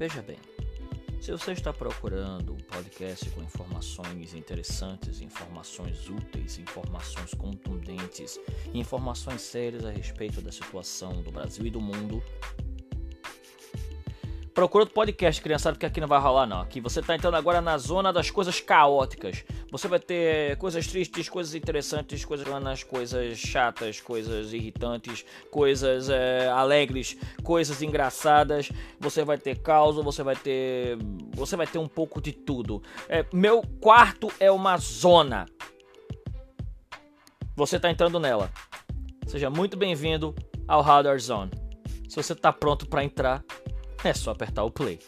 Veja bem, se você está procurando um podcast com informações interessantes, informações úteis, informações contundentes, informações sérias a respeito da situação do Brasil e do mundo, Procura outro podcast, criançada, porque aqui não vai rolar não. Aqui você tá entrando agora na zona das coisas caóticas. Você vai ter coisas tristes, coisas interessantes, coisas planas, coisas chatas, coisas irritantes, coisas é, alegres, coisas engraçadas. Você vai ter caos, você vai ter, você vai ter um pouco de tudo. É, meu quarto é uma zona. Você tá entrando nela. Seja muito bem-vindo ao Hardware Zone. Se você tá pronto para entrar, é só apertar o play.